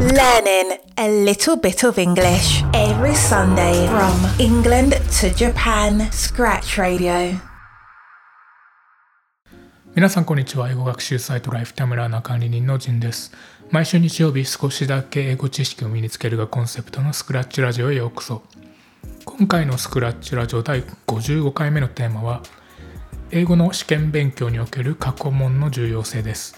Learning a little bit of English every Sunday from England to Japan. Scratch Radio. 皆さんこんにちは英語学習サイトライフタイムラーナ管理人のジンです毎週日曜日少しだけ英語知識を身につけるがコンセプトのスクラッチラジオへようこそ今回のスクラッチラジオ第55回目のテーマは英語の試験勉強における過去問の重要性です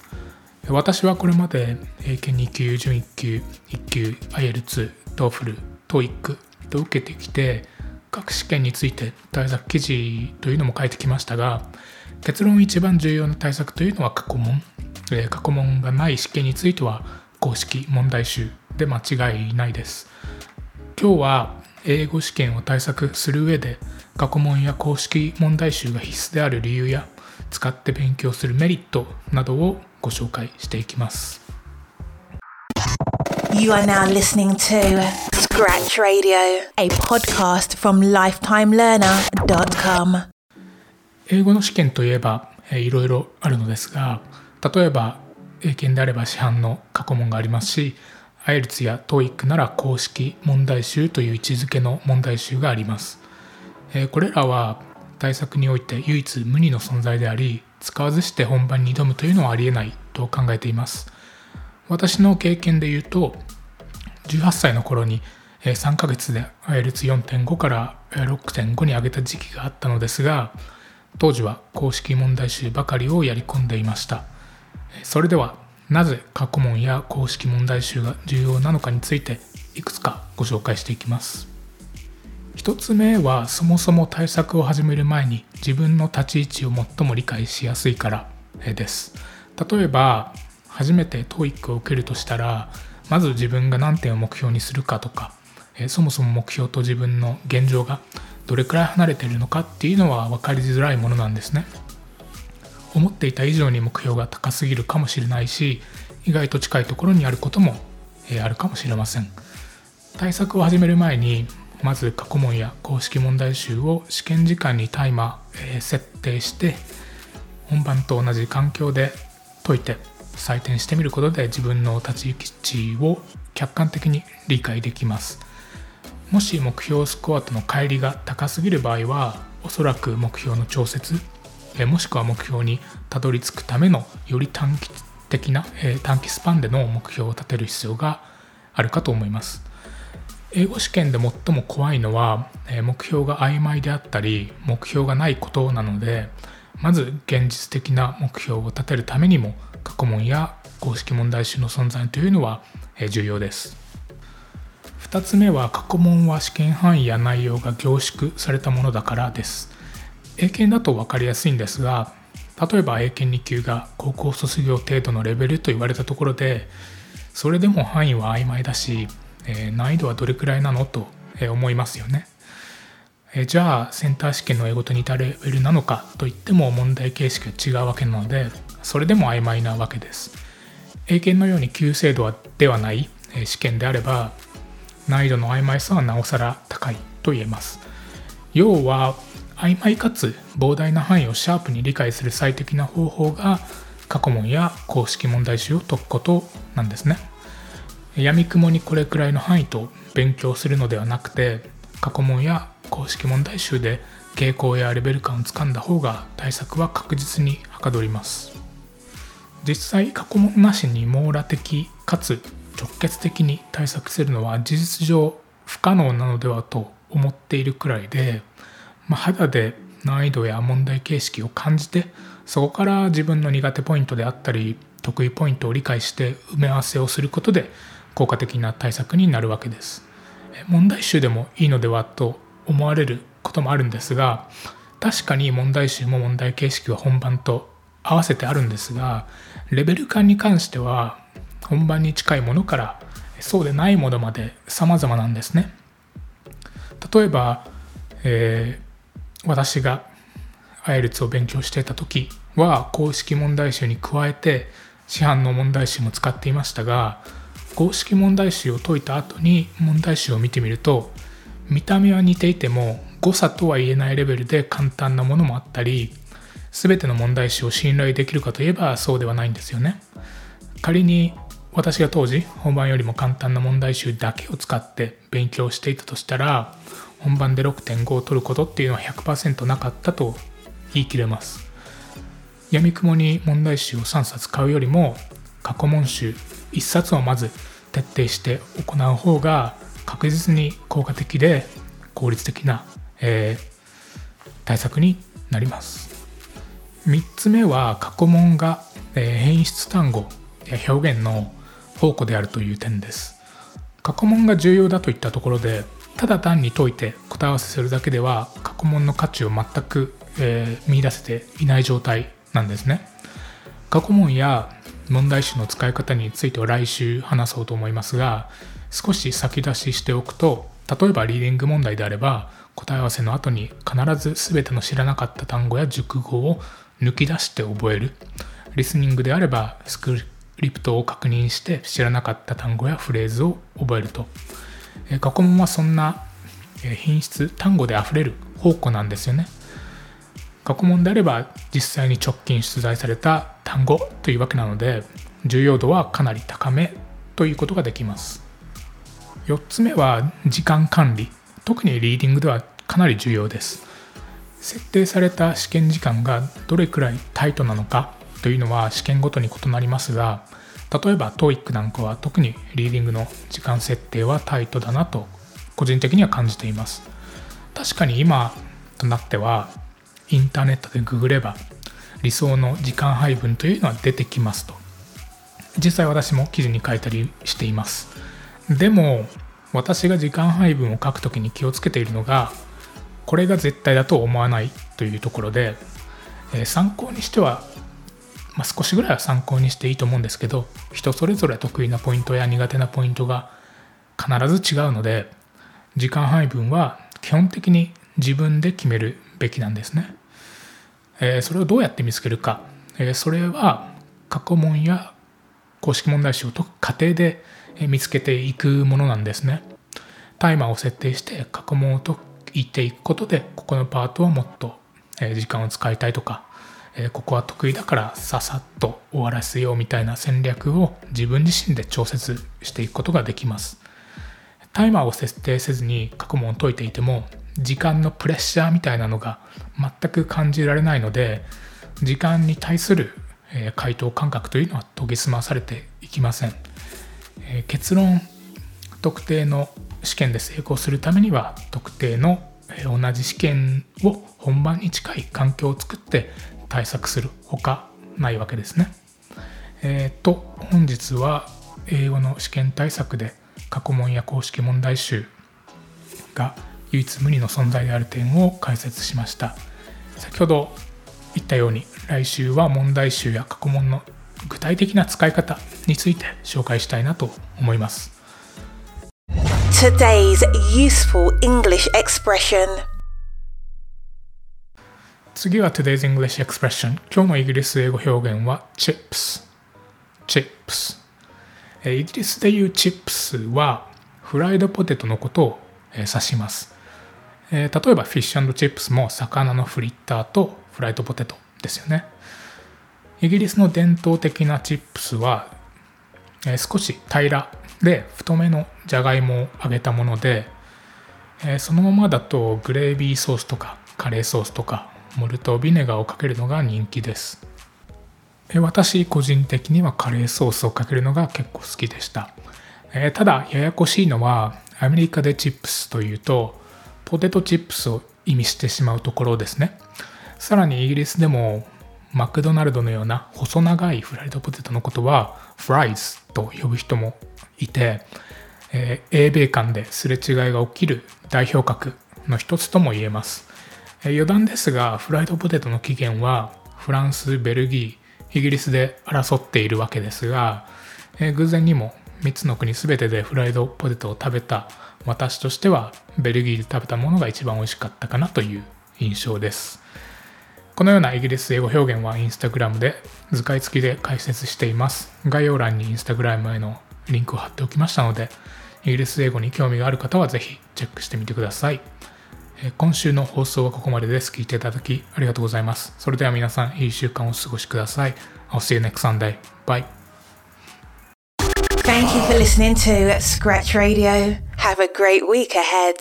私はこれまで英検2級準1級1級 IELTS、TOEFL、TOEIC と受けてきて各試験について対策記事というのも書いてきましたが結論一番重要な対策というのは過去問。過去問がない試験については公式問題集で間違いないです。今日は英語試験を対策する上で過去問や公式問題集が必須である理由や使って勉強するメリットなどをご紹介していきます You are now listening to Scratch Radio, a podcast from lifetimelearner.com. 英語の試験といえばいろいろあるのですが例えば英検であれば市販の過去問がありますし IELTS や TOEIC なら公式問題集という位置づけの問題集がありますこれらは対策において唯一無二の存在であり使わずして本番に挑むというのはありえないと考えています。私の経験で言うと18歳の頃に3ヶ月で IELTS4.5 から6.5に上げた時期があったのですが当時は公式問題集ばかりをやり込んでいました。それではなぜ過去問や公式問題集が重要なのかについていくつかご紹介していきます。1つ目はそもそも対策を始める前に自分の立ち位置を最も理解しやすいからです。例えば初めて TOEIC を受けるとしたらまず自分が何点を目標にするかとかそもそも目標と自分の現状がどれくらい離れているのかっていうのは分かりづらいものなんですね。思っていた以上に目標が高すぎるかもしれないし意外と近いところにあることもあるかもしれません。対策を始める前にまず過去問や公式問題集を試験時間にタイマー設定して本番と同じ環境で解いて採点してみることで自分の立ち位置を客観的に理解できます。もし目標スコアとの乖離が高すぎる場合はおそらく目標の調節もしくは目標にたどり着くためのより短期的な短期スパンでの目標を立てる必要があるかと思います。英語試験で最も怖いのは目標が曖昧であったり目標がないことなのでまず現実的な目標を立てるためにも過去問や公式問題集の存在というのは重要です。2つ目は過去問は試験範囲や内容が凝縮されたものだからです。英検だと分かりやすいんですが例えば英検2級が高校卒業程度のレベルと言われたところでそれでも範囲は曖昧だしえー、難易度はどれくらいなの？と思いますよね。えー、じゃあセンター試験の英語と似たレベルなのか？といっても問題形式が違うわけなのでそれでも曖昧なわけです。英検のように旧制度ではない試験であれば難易度の曖昧さはなおさら高いと言えます。要は曖昧かつ膨大な範囲をシャープに理解する最適な方法が過去問や公式問題集を解くことなんですね。やみくもにこれくらいの範囲と勉強するのではなくて過去問や公式問題集で傾向やレベル感をつかんだ方が対策は確実にはかどります。実際過去問なしに網羅的かつ直結的に対策するのは事実上不可能なのではと思っているくらいで、まあ、肌で難易度や問題形式を感じてそこから自分の苦手ポイントであったり得意ポイントを理解して埋め合わせをすることで効果的な対策になるわけです。問題集でもいいのではと思われることもあるんですが確かに問題集も問題形式は本番と合わせてあるんですがレベル感に関しては本番に近いものからそうでないものまで様々なんですね。例えば、えー、私が IELTS を勉強していた時は公式問題集に加えて市販の問題集も使っていましたが公式問題集を解いた後に問題集を見てみると見た目は似ていても誤差とは言えないレベルで簡単なものもあったり全ての問題集を信頼できるかといえばそうではないんですよね。仮に私が当時本番よりも簡単な問題集だけを使って勉強していたとしたら本番で6.5を取ることっていうのは100%なかったと言い切れます。やみくもに問題集を3冊買うよりも過去問集1冊をまず徹底して行う方が確実に効果的で効率的な、えー、対策になります。3つ目は過去問が、えー、変質単語や表現の宝庫であるという点です。過去問が重要だといったところでただ単に解いて答え合わせするだけでは過去問の価値を全く、えー、見出せていない状態なんですね。過去問や問題集の使い方については来週話そうと思いますが少し先出ししておくと例えばリーディング問題であれば答え合わせの後に必ず全ての知らなかった単語や熟語を抜き出して覚える。リスニングであればスクリプトを確認して知らなかった単語やフレーズを覚えると。過去問はそんな品質単語であふれる宝庫なんですよね。過去問であれば実際に直近出題された単語というわけなので重要度はかなり高めということができます。4つ目は時間管理。特にリーディングではかなり重要です。設定された試験時間がどれくらいタイトなのかというのは試験ごとに異なりますが例えば TOEIC なんかは特にリーディングの時間設定はタイトだなと個人的には感じています。確かに今となってはインターネットでググれば理想の時間配分というのは出てきますと実際私も記事に書いたりしていますでも私が時間配分を書くときに気をつけているのがこれが絶対だと思わないというところで、え、参考にしては、まあ、少しぐらいは参考にしていいと思うんですけど人それぞれ得意なポイントや苦手なポイントが必ず違うので時間配分は基本的に自分で決めるべきなんですね。えー、それをどうやって見つけるか、えー、それは過去問や公式問題集を解く過程で見つけていくものなんですね。タイマーを設定して過去問を解いていくことでここのパートはもっと時間を使いたいとかここは得意だからささっと終わらせようみたいな戦略を自分自身で調節していくことができます。タイマーを設定せずに過去問を解いていても時間のプレッシャーみたいなのが全く感じられないので時間に対する回答感覚というのは研ぎ澄まされていきません結論特定の試験で成功するためには特定の同じ試験を本番に近い環境を作って対策するほかないわけですね。えー、と本日は英語の試験対策で過去問や公式問題集が唯一無二の存在である点を解説しました。先ほど言ったように来週は問題集や過去問の具体的な使い方について紹介したいなと思います。Today's useful English expression. 次は Today's English expression 今日のイギリス英語表現は chips chips イギリスでいう chips はフライドポテトのことを指しますえー、例えばフィッシュチップスも魚のフリッターとフライドポテトですよね。イギリスの伝統的なチップスは、えー、少し平らで太めのじゃがいもを揚げたもので、えー、そのままだとグレービーソースとかカレーソースとかモルトビネガーをかけるのが人気です。え私個人的にはカレーソースをかけるのが結構好きでした、え、ただややこしいのはアメリカでチップスというとポテトチップスを意味してしまうところですね。さらにイギリスでもマクドナルドのような細長いフライドポテトのことはフライズと呼ぶ人もいて、えー、英米間ですれ違いが起きる代表格の一つとも言えます、えー、余談ですがフライドポテトの起源はフランスベルギーイギリスで争っているわけですが、えー、偶然にも3つの国全てでフライドポテトを食べた私としてはベルギーで食べたものが一番美味しかったかなという印象ですこのようなイギリス英語表現はインスタグラムで図解付きで解説しています概要欄にインスタグラムへのリンクを貼っておきましたのでイギリス英語に興味がある方はぜひチェックしてみてください今週の放送はここまでです。聞いていただきありがとうございます。それでは皆さん、いい週間をお過ごしください。I'll see you next Sunday. Bye. Thank you for listening to Scratch Radio. Have a great week ahead.